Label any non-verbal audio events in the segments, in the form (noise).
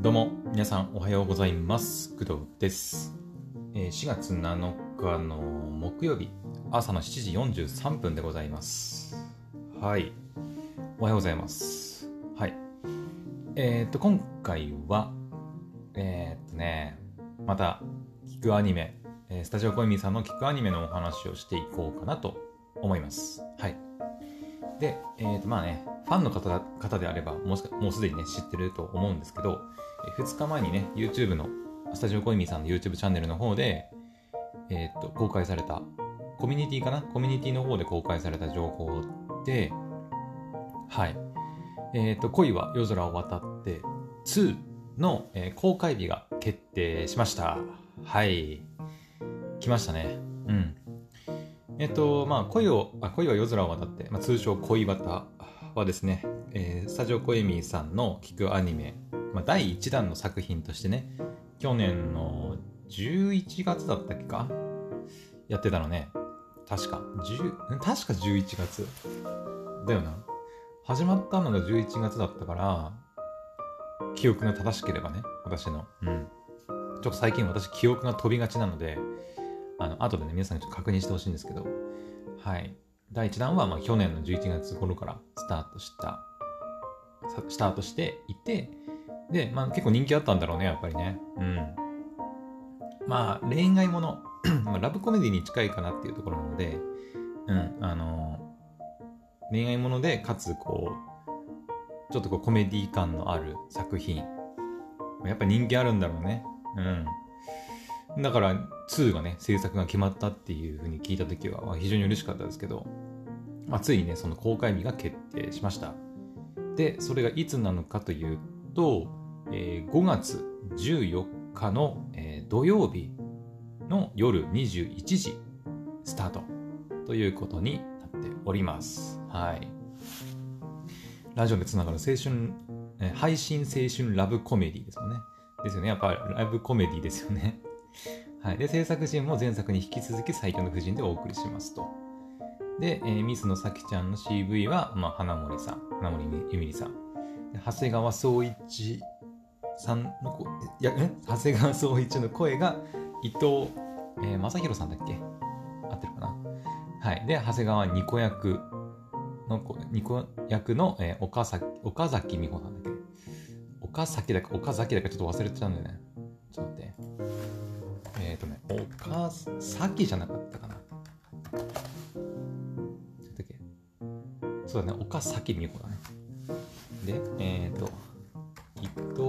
どうも、皆さんおはようございます。工藤です。えー4月7日の木曜日、朝の7時43分でございます。はい。おはようございます。はい。えーっと、今回は、えーっとね、また、聞くアニメ、えスタジオコイミーさんの聞くアニメのお話をしていこうかなと思います。はい。で、えーとまあね、ファンの方方であればもうす、でにね、知ってると思うんですけど、2日前にね、YouTube の、スタジオコイミーさんの YouTube チャンネルの方で、えーと、公開された、コミュニティかな？コミュニティの方で公開された情報で、はい。えーと、恋は夜空を渡って2の、えー公開日が決定しました。はい。来ましたね。うん。えっと、まあ、恋を、あ恋は夜空を渡って、まあ、通称恋渡はですね、えースタジオコエミーさんの聞くアニメ、まあ、第1弾の作品としてね、去年の11月だったっけか？やってたのね。確か、10確か11月。だよな。始まったのが11月だったから、記憶が正しければね、私の。うん。ちょっと最近私記憶が飛びがちなので、あの、後でね、皆さんにちょっと確認してほしいんですけど、はい。第1弾は、まあ、去年の11月頃からスタートした、スタートしていて、で、まあ、結構人気あったんだろうね、やっぱりね。うん。まあ、恋愛もの、(clears throat) まあラブコメディに近いかなっていうところなので、うん、あの恋愛もので、かつ、こう、ちょっとこうコメディ感のある作品。やっぱ人気あるんだろうね。うん。だから、2がね、制作が決まったっていうふうに聞いたときは、非常に嬉しかったですけど、まあ、ついにね、その公開日が決定しました。で、それがいつなのかというと、えー5月14日の、えー土曜日の夜21時スタートということになっております。はい。ラジオでつながる青春、えー配信青春ラブコメディですよね。ですよね。やっぱラブコメディですよね。(laughs) はい。で、制作陣も前作に引き続き最強の夫人でお送りしますと。で、えーミスのさきちゃんの CV は、まあ、花森さん、花森ゆみりさん。長谷川総一さんのこいや、え？長谷川総一の声が伊藤、えー正宏さんだっけ？合ってるかな？はい。で、長谷川二子役の子、二子役の、えー岡崎、岡崎美穂さんだっけ？岡崎だか岡崎だかちょっと忘れてたんだよね。ちょっと待って。えっ、ー、とね、岡崎じゃなかったかな。ちょっとだけ？そうだね、岡崎美穂だね。で、えっ、ー、と、伊藤、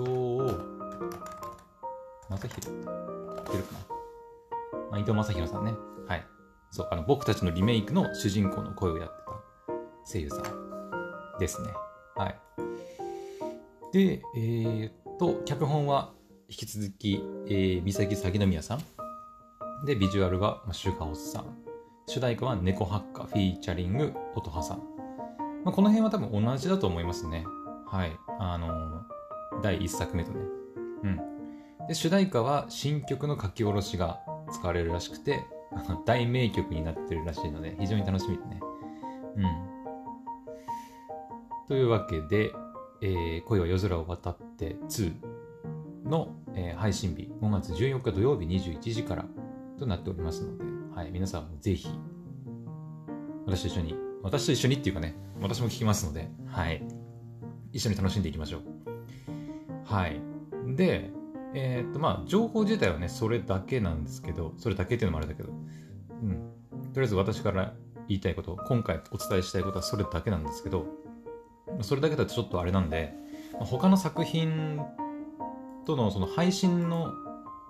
伊藤、正宏いけるかな、あ、伊藤正宏さんね。はい。そう、あの、僕たちのリメイクの主人公の声をやってた声優さんですね。はい。で、えー、っと、脚本は引き続き、えー、三崎鷺宮さん。で、ビジュアルは、まあ、シュガオスさん。主題歌は猫ハッカフィーチャリング音羽さん。まあ、この辺は多分同じだと思いますね。はい。あの第1作目とね。うん。で、主題歌は新曲の書き下ろしが使われるらしくて、(laughs) 大名曲になってるらしいので、非常に楽しみでね。うん。というわけで、えー恋は夜空を渡って2の、えー配信日、5月14日土曜日21時からとなっておりますので、はい、皆さんもぜひ、私と一緒に、私と一緒にっていうかね、私も聞きますので、はい、一緒に楽しんでいきましょう。はい。で、えーっと、まあ、情報自体はね、それだけなんですけど、それだけっていうのもあれだけど、うん。とりあえず私から言いたいこと、今回お伝えしたいことはそれだけなんですけど、それだけだとちょっとあれなんで、ま他の作品とのその配信の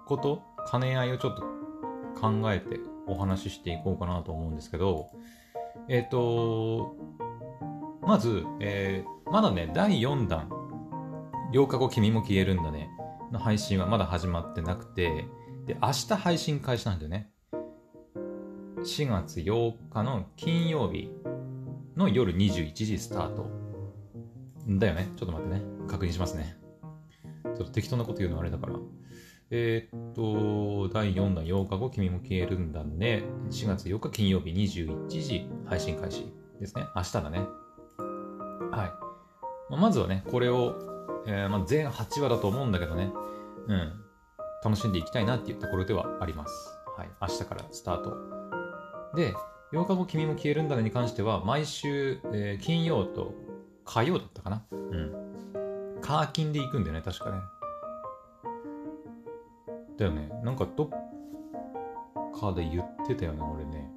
こと、兼ね合いをちょっと考えてお話ししていこうかなと思うんですけど、えっ、と、まず、えーまだね、第4弾、8日後君も消えるんだね、の配信はまだ始まってなくて、で、明日配信開始なんだよね。4月8日の金曜日の夜21時スタート。だよね。ちょっと待ってね。確認しますね。ちょっと適当なこと言うのあれだから。えーっと、第4弾8日後君も消えるんだね。4月8日金曜日21時配信開始ですね。明日だね。はい。ま、まずはね、これを、えー、まあ、全8話だと思うんだけどね、うん、楽しんでいきたいなっていうところではあります。はい、明日からスタート。で、8日後君も消えるんだねに関しては、毎週、えー、金曜と火曜だったかなうん。カーキンで行くんだよね、確かね。だよね。なんかどっかで言ってたよね、俺ね。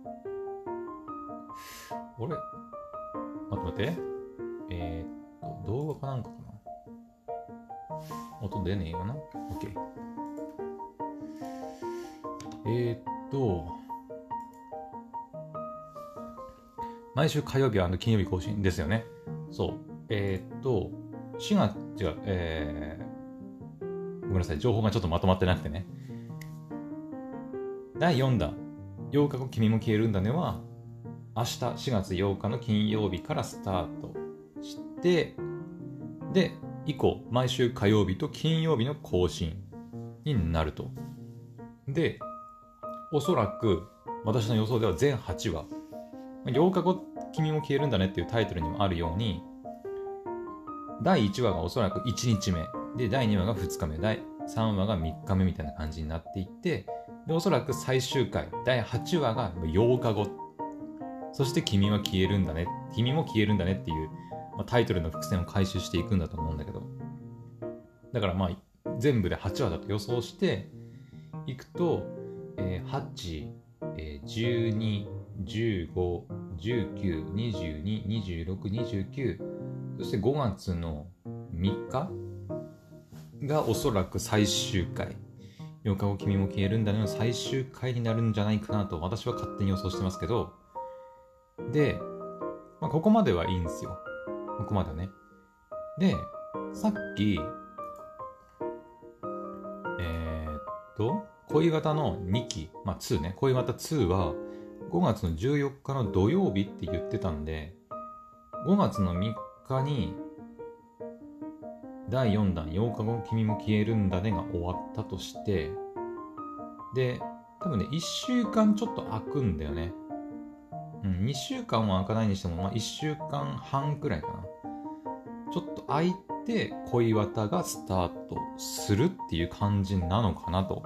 俺、待って待って。えー、っと、動画かなんかか音出ねえよな。OK。えー、っと、毎週火曜日は金曜日更新ですよね。そう。えー、っと、4月、違う、えー、ごめんなさい、情報がちょっとまとまってなくてね。第4弾、8日後君も消えるんだねは、明日4月8日の金曜日からスタートして、で、以降、毎週火曜日と金曜日の更新になると。で、おそらく私の予想では全8話、8日後君も消えるんだねっていうタイトルにもあるように、第1話がおそらく1日目、で、第2話が2日目、第3話が3日目みたいな感じになっていって、で、おそらく最終回、第8話が8日後そして君は消えるんだね、君も消えるんだねっていう、まあ、タイトルの伏線を回収していくんだと思うんだけど、だからまあ、全部で8話だと予想していくと、えー、8、えー、12、15、19、22、26、29、そして5月の3日がおそらく最終回。8日後君も消えるんだねの最終回になるんじゃないかなと私は勝手に予想してますけど、で、まあ、ここまではいいんですよ。ここまでね。で、さっき、えー、っと、恋型の2期、まあ2ね、恋型2は5月の14日の土曜日って言ってたんで、5月の3日に第4弾8日後君も消えるんだねが終わったとして、で、多分ね、1週間ちょっと空くんだよね。うん、2週間は開かないにしても、まあ、1週間半くらいかな。ちょっと空いて恋綿がスタートするっていう感じなのかなと、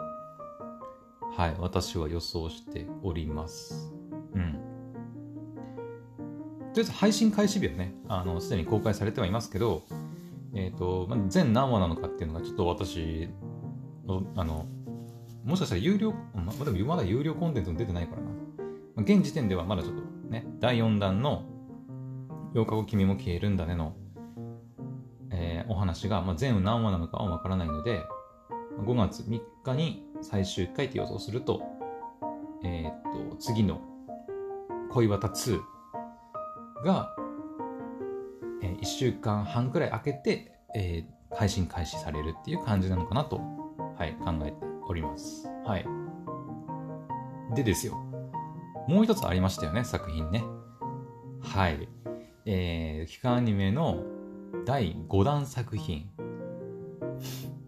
はい、私は予想しております。うん。とりあえず配信開始日はね、あの、すでに公開されてはいますけど、えっ、ー、と、まあ、全何話なのかっていうのがちょっと私の、あの、もしかしたら有料、まあ、でもまだ有料コンテンツも出てないからな。現時点ではまだちょっとね、第4弾の8日後君も消えるんだねの、えー、お話が、まあ、全何話なのかはわからないので、5月3日に最終回って予想すると、えー、っと、次の恋バタ2が、えー、1週間半くらい空けて、えー、配信開始されるっていう感じなのかなと、はい、考えております。はい。でですよ。もう一つありましたよね、作品ね。はい。えー、期間アニメの第5弾作品、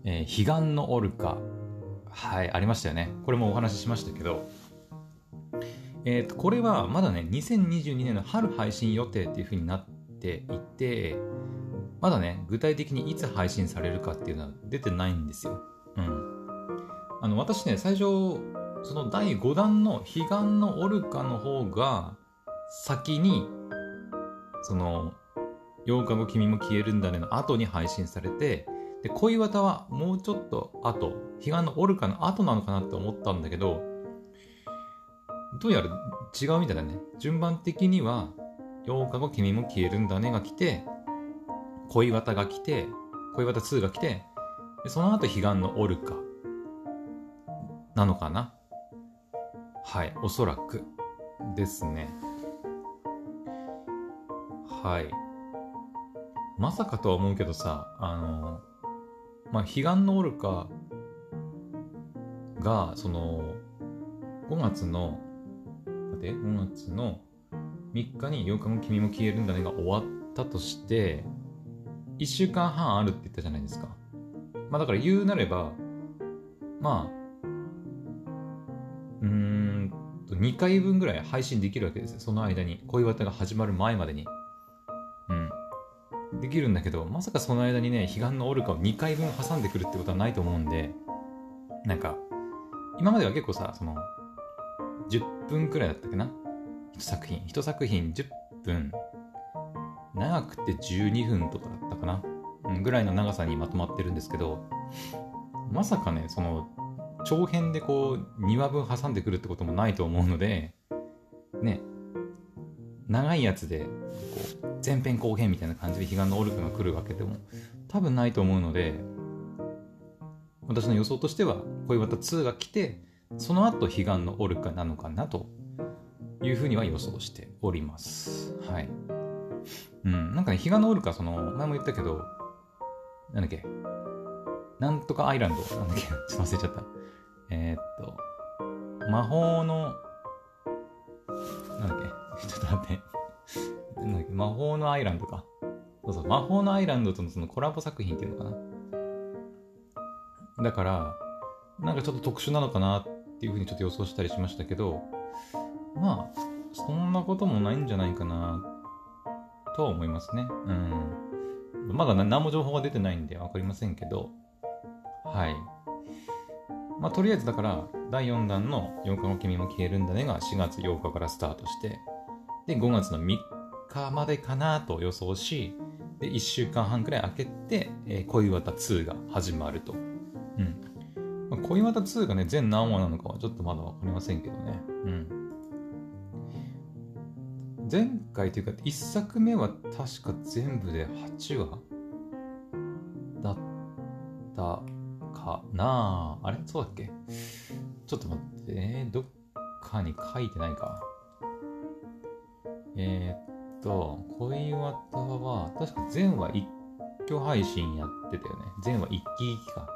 えー、彼岸のオルカ。はい、ありましたよね。これもお話ししましたけど、えっ、ー、と、これはまだね、2022年の春配信予定っていう風になっていて、まだね、具体的にいつ配信されるかっていうのは出てないんですよ。うん。あの、私ね、最初、その第5弾の彼岸のオルカの方が先にその8日後君も消えるんだねの後に配信されてで恋綿はもうちょっと後彼岸のオルカの後なのかなって思ったんだけどどうやら違うみたいだね。順番的には8日後君も消えるんだねが来て恋綿が来て恋綿2が来てその後彼岸のオルカなのかな。はい、おそらくですね。はい。まさかとは思うけどさ、あの、まあ、彼岸のオルカが、その、5月の、待って、5月の3日に8日後君も消えるんだねが終わったとして、1週間半あるって言ったじゃないですか。まあだから言うなれば、まあ、2回分ぐらい配信できるわけですよ。その間に。恋バタが始まる前までに。うん。できるんだけどまさかその間にね彼岸のオルカを2回分挟んでくるってことはないと思うんでなんか今までは結構さその10分くらいだったっけな？1作品1作品10分長くて12分とかだったかな、うん、ぐらいの長さにまとまってるんですけどまさかねその長編でこう2話分挟んでくるってこともないと思うのでね。長いやつでこう前編後編みたいな感じで彼岸のオルカが来るわけでも多分ないと思うので私の予想としては恋バタ2が来てその後彼岸のオルカなのかなというふうには予想しております。はい。うん。なんかね彼岸のオルカその前も言ったけどなんだっけ？なんとかアイランド。なんだっけ？ちょっと忘れちゃった。えー、っと魔法のなんだっけ？(laughs) ちょっと待って魔法のアイランドか。そうそう、魔法のアイランドとのそのコラボ作品っていうのかな。だから、なんかちょっと特殊なのかなっていうふうにちょっと予想したりしましたけど、まあ、そんなこともないんじゃないかな、とは思いますね。うん。まだ何も情報が出てないんで分かりませんけど、はい。まあ、とりあえずだから、第4弾の4日後君も消えるんだねが4月8日からスタートして、で、5月の3日までかなと予想し、で、1週間半くらい空けて、えー、恋綿2が始まると。うん。まあ、恋綿2がね、全何話なのかはちょっとまだわかりませんけどね。うん。前回というか、1作目は確か全部で8話だったかなあれ？そうだっけ？ちょっと待って、えー、どっかに書いてないか。えー、っと、恋綿は、確か全話一挙配信やってたよね。全話一期一期か。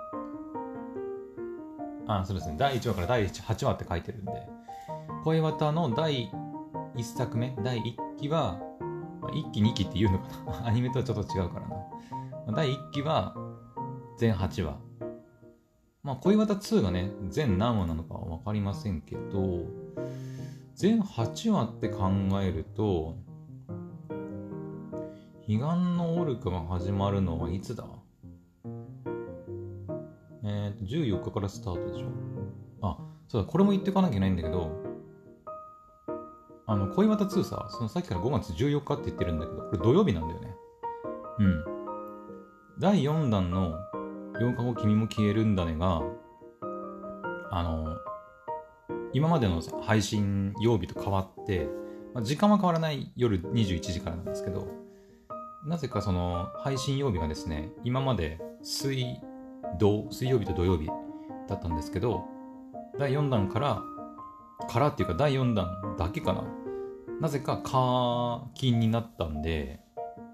あ、そうですね。第1話から第8話って書いてるんで。恋綿の第1作目、第1期は、まあ、1期2期って言うのかな (laughs) アニメとはちょっと違うからな。第1期は全8話。まあ、恋綿2がね、全何話なのかは分かりませんけど、全8話って考えると、彼岸のオルカが始まるのはいつだ？えっ、ー、と、14日からスタートでしょ？あ、そうだ、これも言っておかなきゃいけないんだけど、あの、恋綿2さ、そのさっきから5月14日って言ってるんだけど、これ土曜日なんだよね。うん。第4弾の4日後君も消えるんだねが、あの、今までの配信曜日と変わって、まあ、時間は変わらない夜21時からなんですけど、なぜかその配信曜日がですね、今まで水土、水曜日と土曜日だったんですけど、第4弾から、からっていうか第4弾だけかな。なぜか課金になったんで、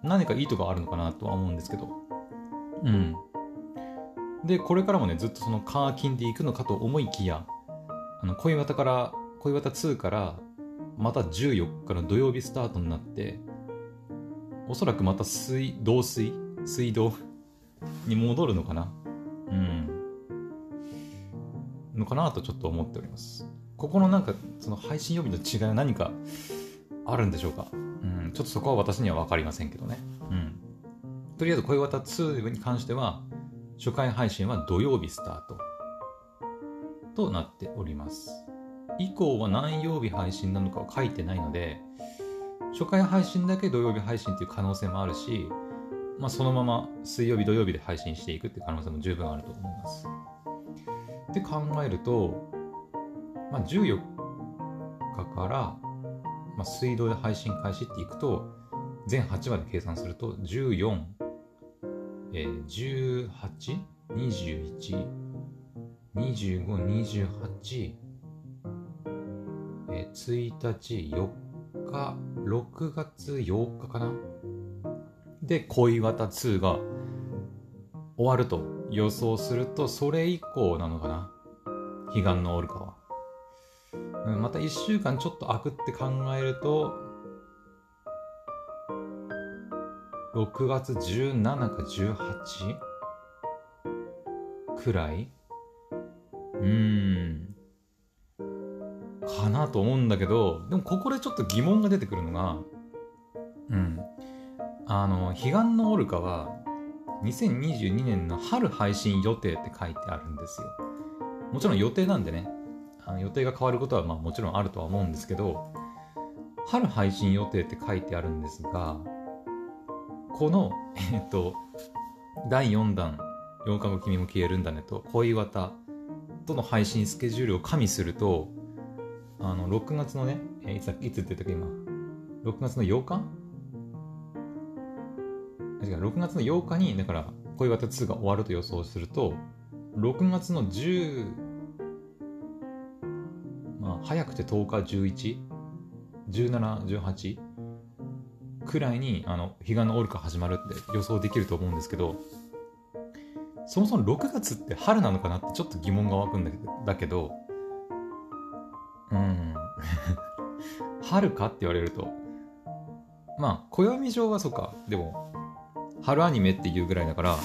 何かいいとこあるのかなとは思うんですけど。うん。で、これからもね、ずっとその課金で行くのかと思いきや、あの恋綿から恋綿2からまた14日の土曜日スタートになっておそらくまた水道水水道に戻るのかな？うん。のかなとちょっと思っております。ここのなんかその配信曜日の違いは何かあるんでしょうか？うん。ちょっとそこは私には分かりませんけどね。うん。とりあえず恋綿2に関しては初回配信は土曜日スタートとなっております。以降は何曜日配信なのかは書いてないので、初回配信だけ土曜日配信っていう可能性もあるし、まあ、そのまま水曜日土曜日で配信していくっていう可能性も十分あると思います。って考えると、まあ、14日から、まあ、水道で配信開始っていくと、全8話で計算すると、14、えー、18、21、25、28、えー、1日、4日、6月8日かな？で、恋綿2が終わると予想すると、それ以降なのかな？彼岸のオルカは。うん、また1週間ちょっと空くって考えると、6月17か 18? くらい？うん。かなと思うんだけど、でもここでちょっと疑問が出てくるのが、うん。あの、彼岸のオルカは、2022年の春配信予定って書いてあるんですよ。もちろん予定なんでね、あの予定が変わることはまあもちろんあるとは思うんですけど、春配信予定って書いてあるんですが、この、えっと、第4弾、8日後君も消えるんだねと、恋綿との配信スケジュールを加味すると、あの、6月のね、えいついつって言ったか今、6月の8日違う、6月の8日に、だから、恋綿2が終わると予想すると、6月の10、まあ、早くて10日、11、17、18くらいに、あの、彼岸のオルカ始まるって予想できると思うんですけど、そもそも6月って春なのかなってちょっと疑問が湧くんだけど、だけど、うん、(laughs) 春かって言われると、まあ、暦上はそうか、でも、春アニメっていうぐらいだから、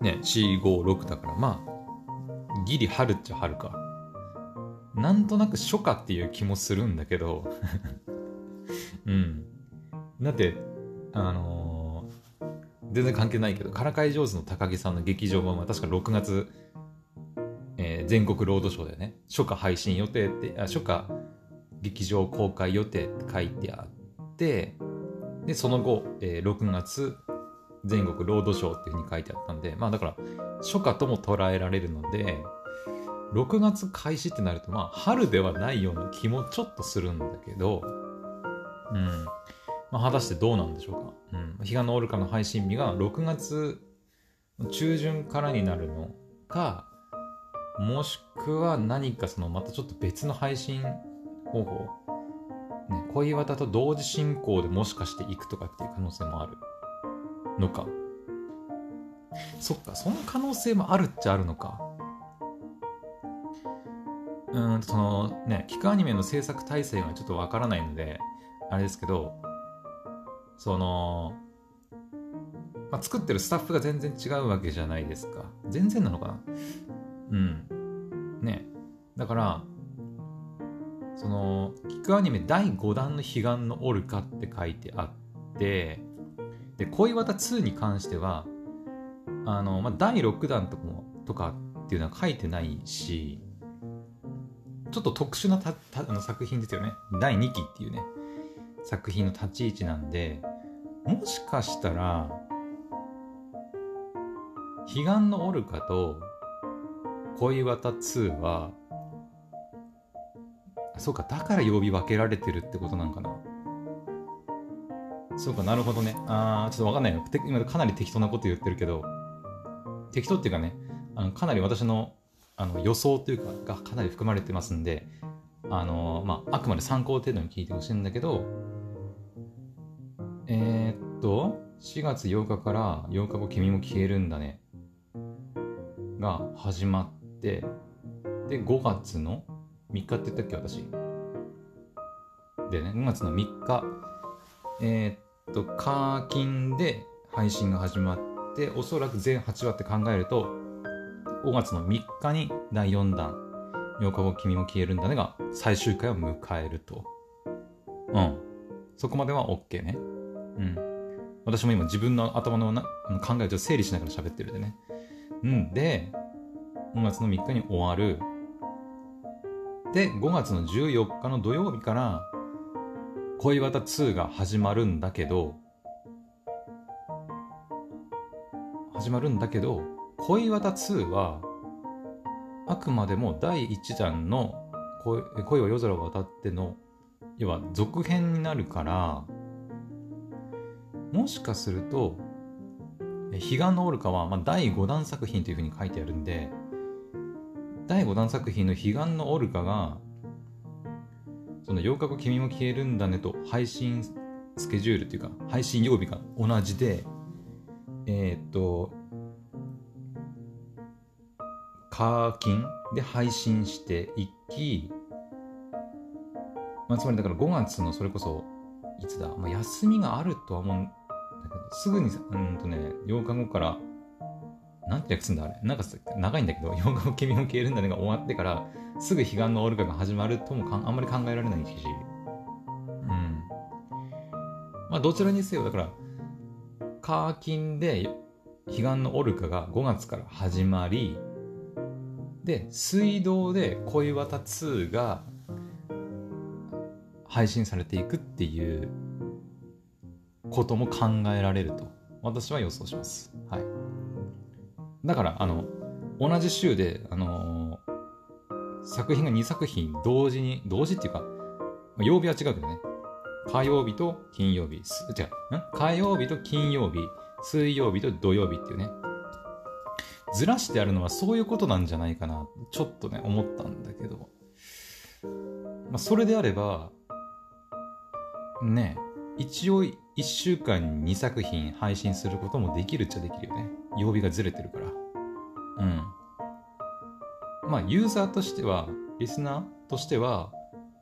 ね、4、5、6だから、まあ、ギリ春っちゃ春か。なんとなく初夏っていう気もするんだけどうん。だって、あのー、全然関係ないけど、からかい上手の高木さんの劇場版は確か6月、えー、全国ロードショーでね、初夏配信予定って、あ初夏劇場公開予定って書いてあって、で、その後、えー、6月、全国ロードショーっていうふうに書いてあったんで、まあだから、初夏とも捉えられるので、6月開始ってなると、まあ春ではないような気もちょっとするんだけど、うん。まあ、果たしてどうなんでしょうか？うん。彼岸のオルカの配信日が6月中旬からになるのか、もしくは何かそのまたちょっと別の配信方法ね、恋綿と同時進行でもしかしていくとかっていう可能性もあるのか。そっか、その可能性もあるっちゃあるのか。うん、そのね、聞くアニメの制作体制がちょっとわからないので、あれですけど、その、まあ、作ってるスタッフが全然違うわけじゃないですか。全然なのかな？うん。ね。だから、その、キックアニメ第5弾の彼岸のオルカって書いてあって、で、恋綿2に関しては、あの、まあ、第6弾とかも、とかっていうのは書いてないし、ちょっと特殊なたたあの作品ですよね。第2期っていうね、作品の立ち位置なんで、もしかしたら、彼岸のオルカと恋綿2はそうか、だから曜日分けられてるってことなんかな。そうか、なるほどね。あー、ちょっとわかんないよ。今かなり適当なこと言ってるけど、適当っていうかね、あのかなり私のあの予想というかがかなり含まれてますんで、あのまあ、あくまで参考程度に聞いてほしいんだけど、えー、っと、4月8日から8日後君も消えるんだね。が始まって、で、5月の3日って言ったっけ、私。でね、5月の3日、えー、っと、課金で配信が始まって、おそらく全8話って考えると、5月の3日に第4弾、8日後君も消えるんだねが最終回を迎えると。うん。そこまでは OK ね。うん。私も今自分の頭のな考えを整理しながら喋ってるでね。うんで、5月の3日に終わる。で、5月の14日の土曜日から、恋綿2が始まるんだけど、始まるんだけど、恋綿2は、あくまでも第1弾の恋恋は夜空を渡っての、要は続編になるから、もしかすると、彼岸のオルカは、まあ、第5弾作品というふうに書いてあるんで、第5弾作品の「彼岸のオルカ」がその8日後君も消えるんだねと配信スケジュールっていうか配信曜日が同じでえー、っと課金で配信していき、まあ、つまりだから5月のそれこそいつだ、まあ、休みがあるとは思うすぐにうんとね8日後からなんて訳すんだあれなんか長いんだけど、4日後君も消えるんだねが終わってから、すぐ彼岸のオルガが始まるともかあんまり考えられないし、うん。ままあ、どちらにせよ、だから、カーキンで、彼岸のオルカが5月から始まり、で、水道で恋綿2が配信されていくっていうことも考えられると私は予想します。はい。だから、あの、同じ週で、あのー、作品が2作品同時に、同時っていうか、曜日は違うけどね。火曜日と金曜日、違う、ん？火曜日と金曜日、水曜日と土曜日っていうね。ずらしてあるのはそういうことなんじゃないかな、ちょっとね、思ったんだけど。まあ、それであれば、ね、一応1週間に2作品配信することもできるっちゃできるよね。曜日がずれてるから。うん。まあ、ユーザーとしては、リスナーとしては、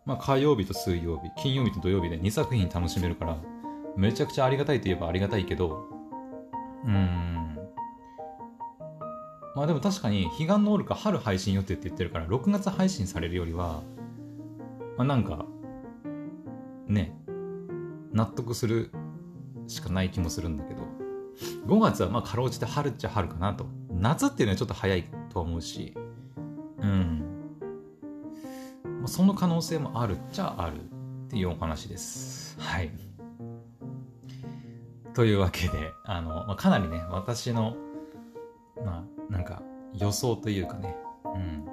まあ、火曜日と水曜日、金曜日と土曜日で2作品楽しめるから、めちゃくちゃありがたいといえばありがたいけど、うーん。まあでも確かに、彼岸のオルカ春配信予定って言ってるから、6月配信されるよりは、まあなんか、ね、納得するしかない気もするんだけど、5月はまあかろうじて春っちゃ春かなと。夏っていうのはちょっと早いと思うし、うん。まあ、その可能性もあるっちゃあるっていうお話です。はい。というわけで、あの、まあ、かなりね、私の、まあ、なんか予想というかね、うん、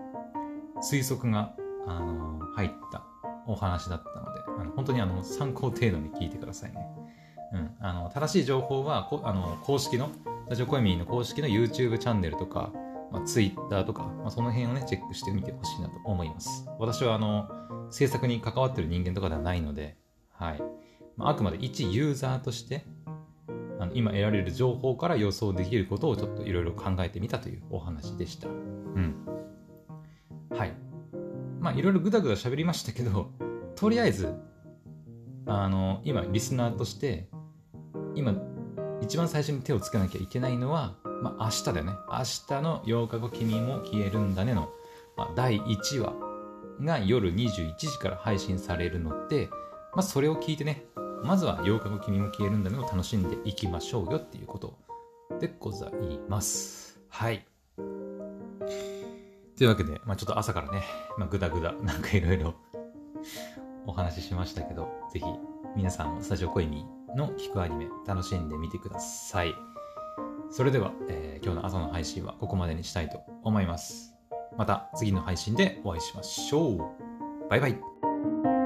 推測が、あの、入ったお話だったので、あの本当にあの参考程度に聞いてくださいね。うん、あの正しい情報はこあの公式の、ラジオコエミーの公式の YouTube チャンネルとか、まあ、Twitter とか、まあ、その辺をね、チェックしてみてほしいなと思います。私はあの制作に関わってる人間とかではないので、はい。まあ、あくまで一ユーザーとして、あの今得られる情報から予想できることをちょっといろいろ考えてみたというお話でした。うん。はい。まあいろいろぐだぐだ喋りましたけど、とりあえず、あの、今リスナーとして、今一番最初に手をつけなきゃいけないのは、まあ明日だよね。明日の8日後君も消えるんだねの、まあ、第1話が夜21時から配信されるので、まあそれを聞いてね、まずは8日後君も消えるんだねを楽しんでいきましょうよっていうことでございます。はい。というわけで、まあ、ちょっと朝からね、まあ、ぐだぐだ、なんかいろいろお話ししましたけど、ぜひ皆さんもスタジオコイミの聞くアニメ楽しんでみてください。それでは、えー、今日の朝の配信はここまでにしたいと思います。また次の配信でお会いしましょう。バイバイ。